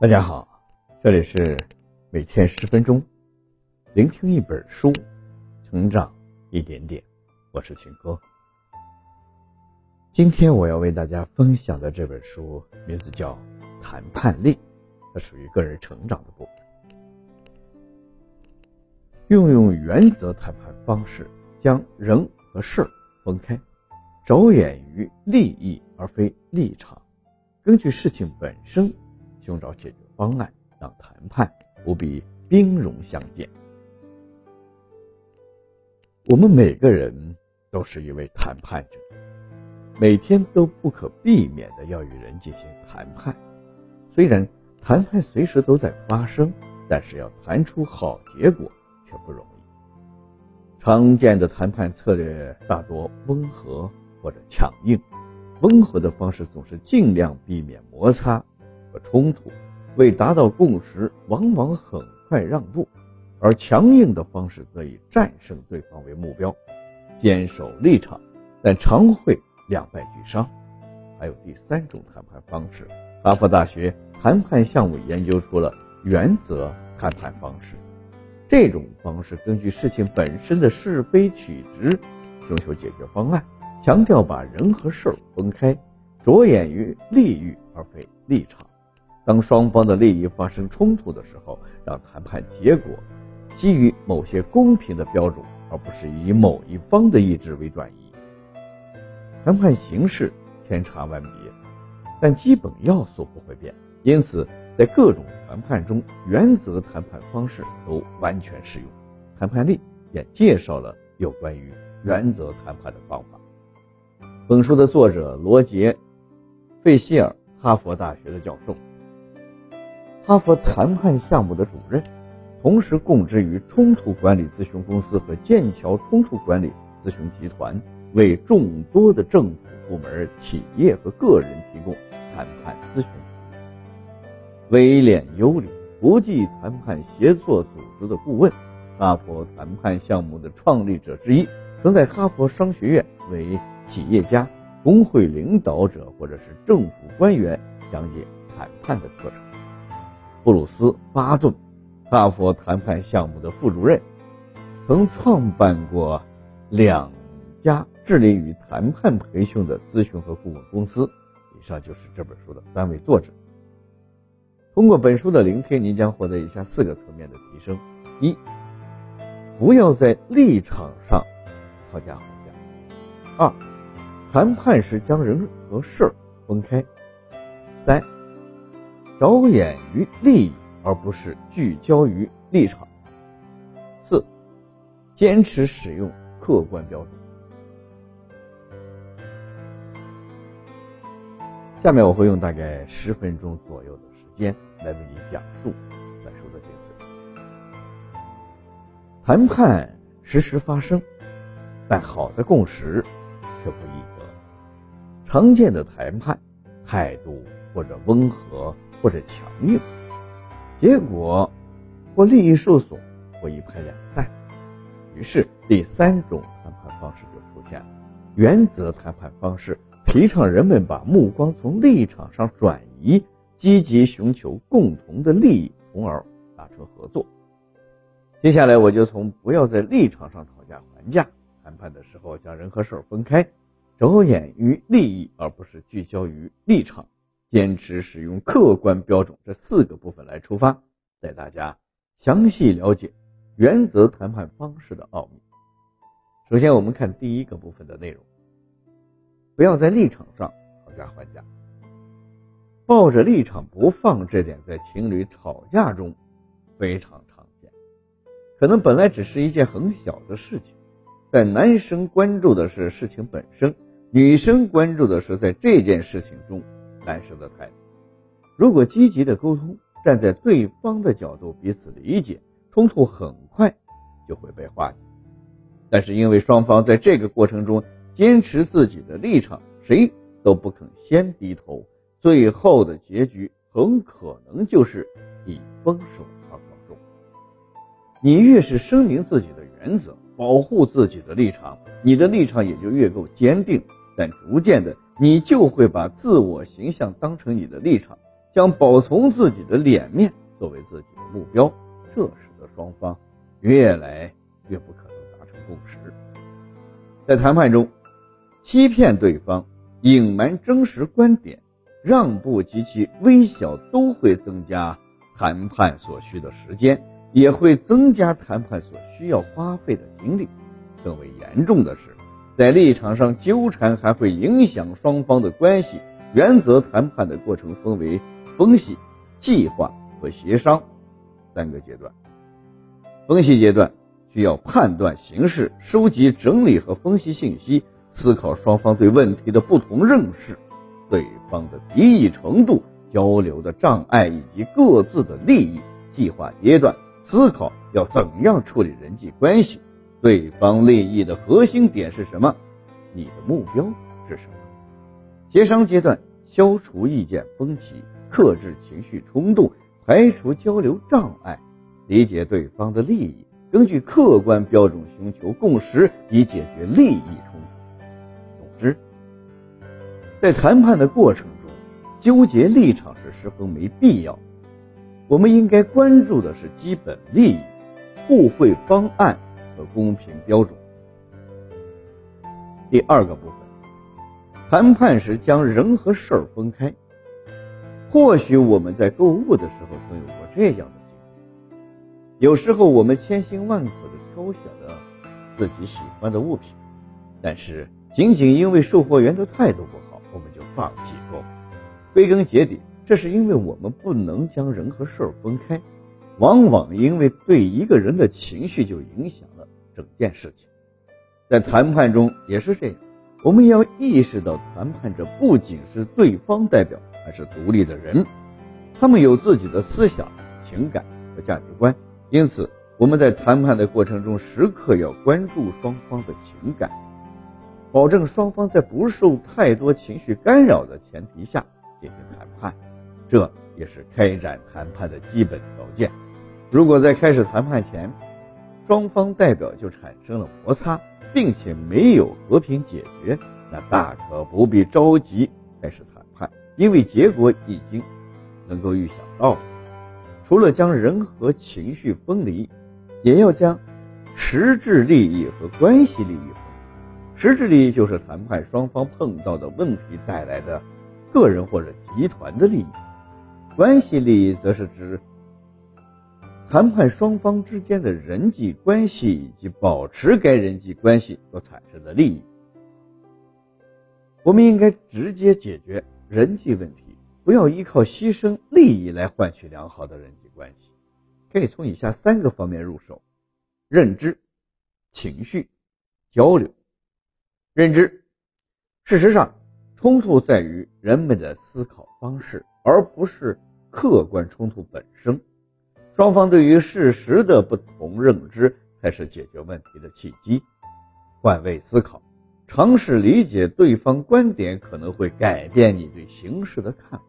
大家好，这里是每天十分钟，聆听一本书，成长一点点。我是秦哥。今天我要为大家分享的这本书名字叫《谈判力》，它属于个人成长的部分。运用原则谈判方式，将人和事分开，着眼于利益而非立场，根据事情本身。寻找解决方案，让谈判不必兵戎相见。我们每个人都是一位谈判者，每天都不可避免的要与人进行谈判。虽然谈判随时都在发生，但是要谈出好结果却不容易。常见的谈判策略大多温和或者强硬，温和的方式总是尽量避免摩擦。和冲突，为达到共识，往往很快让步；而强硬的方式则以战胜对方为目标，坚守立场，但常会两败俱伤。还有第三种谈判方式，哈佛大学谈判项目研究出了原则谈判方式。这种方式根据事情本身的是非曲直，寻求解决方案，强调把人和事儿分开，着眼于利益而非立场。当双方的利益发生冲突的时候，让谈判结果基于某些公平的标准，而不是以某一方的意志为转移。谈判形式千差万别，但基本要素不会变。因此，在各种谈判中，原则谈判方式都完全适用。谈判力也介绍了有关于原则谈判的方法。本书的作者罗杰·费希尔，哈佛大学的教授。哈佛谈判项目的主任，同时供职于冲突管理咨询公司和剑桥冲突管理咨询集团，为众多的政府部门、企业和个人提供谈判咨询。威廉·尤里，国际谈判协作组织的顾问，哈佛谈判项目的创立者之一，曾在哈佛商学院为企业家、工会领导者或者是政府官员讲解谈判的课程。布鲁斯·巴顿，哈佛谈判项目的副主任，曾创办过两家致力于谈判培训的咨询和顾问公司。以上就是这本书的三位作者。通过本书的聆听，您将获得以下四个层面的提升：一、不要在立场上讨价还价；二、谈判时将人和事儿分开；三。着眼于利益，而不是聚焦于立场。四，坚持使用客观标准。下面我会用大概十分钟左右的时间来为你讲述本书的精髓。谈判时时发生，但好的共识却不易得。常见的谈判态度或者温和。或者强硬，结果或利益受损，或一拍两散。于是第三种谈判方式就出现了：原则谈判方式，提倡人们把目光从立场上转移，积极寻求共同的利益，从而达成合作。接下来我就从不要在立场上讨价还价，谈判的时候将人和事儿分开，着眼于利益而不是聚焦于立场。坚持使用客观标准这四个部分来出发，带大家详细了解原则谈判方式的奥秘。首先，我们看第一个部分的内容：不要在立场上讨价还价。抱着立场不放，这点在情侣吵架中非常常见。可能本来只是一件很小的事情，但男生关注的是事情本身，女生关注的是在这件事情中。男生的态度，如果积极的沟通，站在对方的角度彼此理解，冲突很快就会被化解。但是因为双方在这个过程中坚持自己的立场，谁都不肯先低头，最后的结局很可能就是以分手而告终。你越是声明自己的原则，保护自己的立场，你的立场也就越够坚定。但逐渐的。你就会把自我形象当成你的立场，将保存自己的脸面作为自己的目标，这使得双方越来越不可能达成共识。在谈判中，欺骗对方、隐瞒真实观点、让步及其微小，都会增加谈判所需的时间，也会增加谈判所需要花费的精力。更为严重的是，在立场上纠缠还会影响双方的关系。原则谈判的过程分为分析、计划和协商三个阶段。分析阶段需要判断形势、收集、整理和分析信息，思考双方对问题的不同认识、对方的敌意程度、交流的障碍以及各自的利益。计划阶段思考要怎样处理人际关系。对方利益的核心点是什么？你的目标是什么？协商阶段，消除意见分歧，克制情绪冲动，排除交流障碍，理解对方的利益，根据客观标准寻求共识，以解决利益冲突。总之，在谈判的过程中，纠结立场是十分没必要。我们应该关注的是基本利益、互惠方案。公平标准。第二个部分，谈判时将人和事儿分开。或许我们在购物的时候曾有过这样的经历：有时候我们千辛万苦的挑选了自己喜欢的物品，但是仅仅因为售货员的态度不好，我们就放弃购。归根结底，这是因为我们不能将人和事儿分开。往往因为对一个人的情绪就影响整件事情，在谈判中也是这样。我们要意识到，谈判者不仅是对方代表，还是独立的人，他们有自己的思想、情感和价值观。因此，我们在谈判的过程中，时刻要关注双方的情感，保证双方在不受太多情绪干扰的前提下进行谈判。这也是开展谈判的基本条件。如果在开始谈判前，双方代表就产生了摩擦，并且没有和平解决，那大可不必着急开始谈判，因为结果已经能够预想到。除了将人和情绪分离，也要将实质利益和关系利益分离。实质利益就是谈判双方碰到的问题带来的个人或者集团的利益，关系利益则是指。谈判双方之间的人际关系以及保持该人际关系所产生的利益，我们应该直接解决人际问题，不要依靠牺牲利益来换取良好的人际关系。可以从以下三个方面入手：认知、情绪、交流。认知，事实上，冲突在于人们的思考方式，而不是客观冲突本身。双方对于事实的不同认知，才是解决问题的契机。换位思考，尝试理解对方观点，可能会改变你对形势的看法，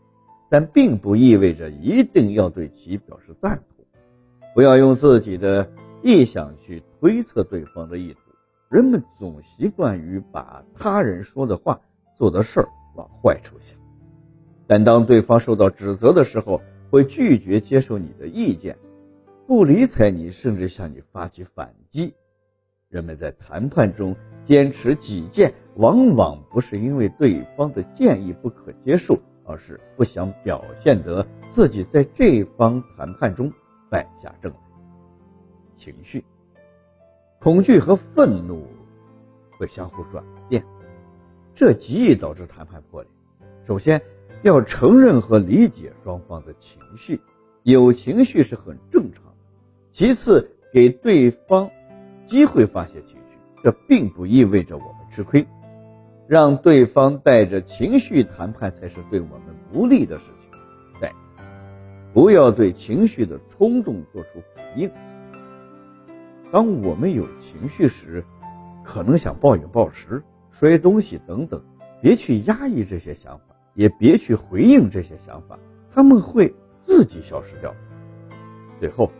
但并不意味着一定要对其表示赞同。不要用自己的臆想去推测对方的意图。人们总习惯于把他人说的话、做的事儿往坏处想，但当对方受到指责的时候，会拒绝接受你的意见，不理睬你，甚至向你发起反击。人们在谈判中坚持己见，往往不是因为对方的建议不可接受，而是不想表现得自己在这方谈判中败下阵来。情绪、恐惧和愤怒会相互转变，这极易导致谈判破裂。首先。要承认和理解双方的情绪，有情绪是很正常的。其次，给对方机会发泄情绪，这并不意味着我们吃亏。让对方带着情绪谈判才是对我们不利的事情。再，不要对情绪的冲动做出回应。当我们有情绪时，可能想暴饮暴食、摔东西等等，别去压抑这些想法。也别去回应这些想法，他们会自己消失掉。最后，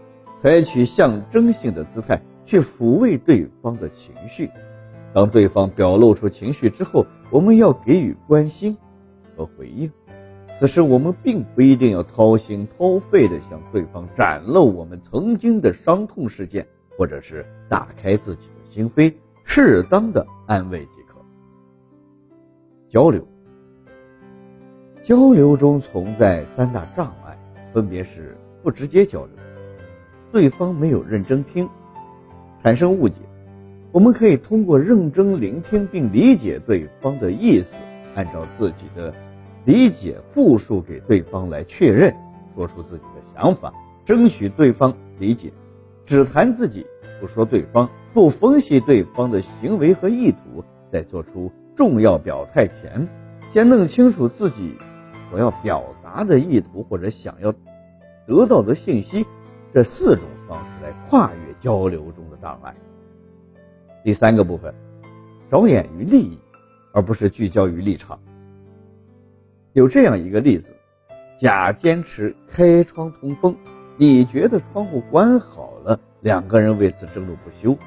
采取象征性的姿态去抚慰对方的情绪。当对方表露出情绪之后，我们要给予关心和回应。此时我们并不一定要掏心掏肺的向对方展露我们曾经的伤痛事件，或者是打开自己的心扉，适当的安慰即可。交流，交流中存在三大障碍，分别是不直接交流，对方没有认真听，产生误解。我们可以通过认真聆听并理解对方的意思，按照自己的。理解复述给对方来确认，说出自己的想法，争取对方理解。只谈自己，不说对方，不分析对方的行为和意图，在做出重要表态前，先弄清楚自己所要表达的意图或者想要得到的信息。这四种方式来跨越交流中的障碍。第三个部分，着眼于利益，而不是聚焦于立场。有这样一个例子，甲坚持开窗通风，乙觉得窗户关好了，两个人为此争论不休。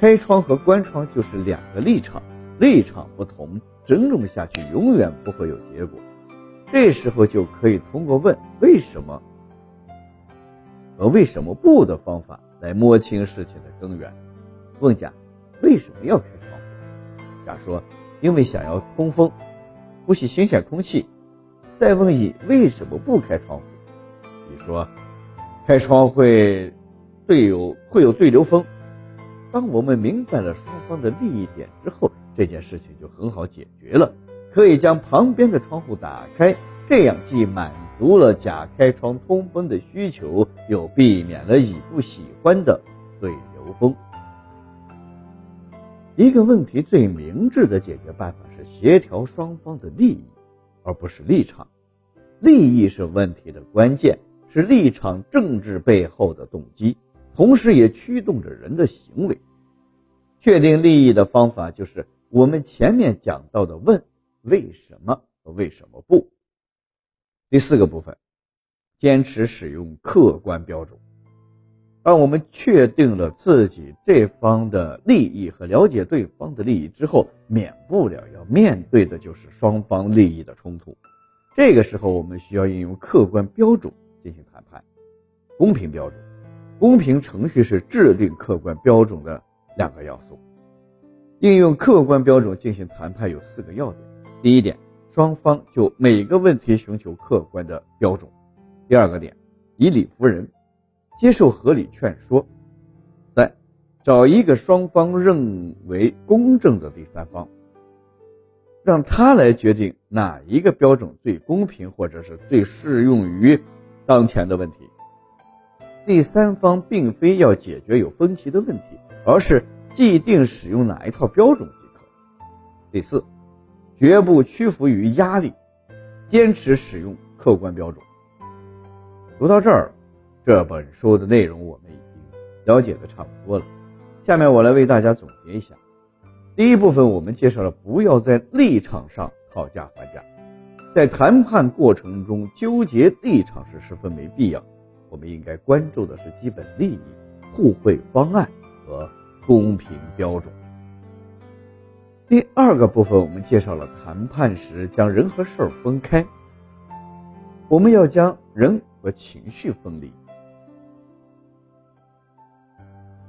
开窗和关窗就是两个立场，立场不同，争论下去永远不会有结果。这时候就可以通过问为什么和为什么不的方法来摸清事情的根源。问甲为什么要开窗户？甲说因为想要通风，呼吸新鲜空气。再问乙为什么不开窗户？乙说：“开窗会对有会有对流风。”当我们明白了双方的利益点之后，这件事情就很好解决了。可以将旁边的窗户打开，这样既满足了甲开窗通风的需求，又避免了乙不喜欢的对流风。一个问题最明智的解决办法是协调双方的利益。而不是立场，利益是问题的关键，是立场政治背后的动机，同时也驱动着人的行为。确定利益的方法就是我们前面讲到的问为什么和为什么不。第四个部分，坚持使用客观标准。当我们确定了自己这方的利益和了解对方的利益之后，免不了要面对的就是双方利益的冲突。这个时候，我们需要应用客观标准进行谈判。公平标准、公平程序是制定客观标准的两个要素。应用客观标准进行谈判有四个要点：第一点，双方就每个问题寻求客观的标准；第二个点，以理服人。接受合理劝说，三，找一个双方认为公正的第三方，让他来决定哪一个标准最公平，或者是最适用于当前的问题。第三方并非要解决有分歧的问题，而是既定使用哪一套标准即可。第四，绝不屈服于压力，坚持使用客观标准。读到这儿。这本书的内容我们已经了解的差不多了，下面我来为大家总结一下。第一部分我们介绍了不要在立场上讨价还价，在谈判过程中纠结立场是十分没必要，我们应该关注的是基本利益、互惠方案和公平标准。第二个部分我们介绍了谈判时将人和事儿分开，我们要将人和情绪分离。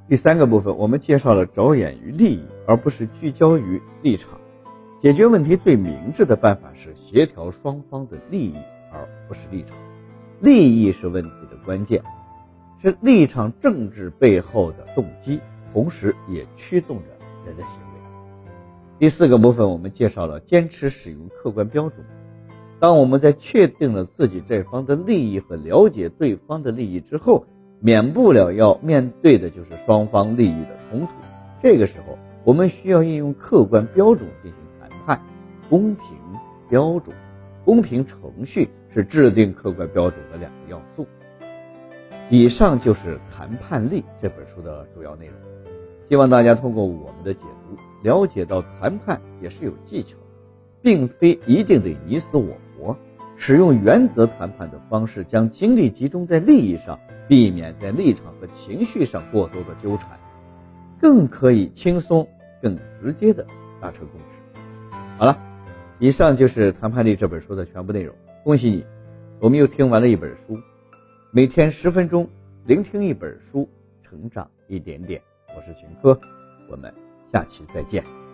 第三个部分，我们介绍了着眼于利益，而不是聚焦于立场。解决问题最明智的办法是协调双方的利益，而不是立场。利益是问题的关键，是立场政治背后的动机，同时也驱动着人的行为。第四个部分，我们介绍了坚持使用客观标准。当我们在确定了自己这方的利益和了解对方的利益之后，免不了要面对的就是双方利益的冲突。这个时候，我们需要应用客观标准进行谈判。公平标准、公平程序是制定客观标准的两个要素。以上就是《谈判力》这本书的主要内容。希望大家通过我们的解，了解到谈判也是有技巧，并非一定得你死我活。使用原则谈判的方式，将精力集中在利益上。避免在立场和情绪上过多的纠缠，更可以轻松、更直接的达成共识。好了，以上就是《谈判力》这本书的全部内容。恭喜你，我们又听完了一本书。每天十分钟，聆听一本书，成长一点点。我是秦科，我们下期再见。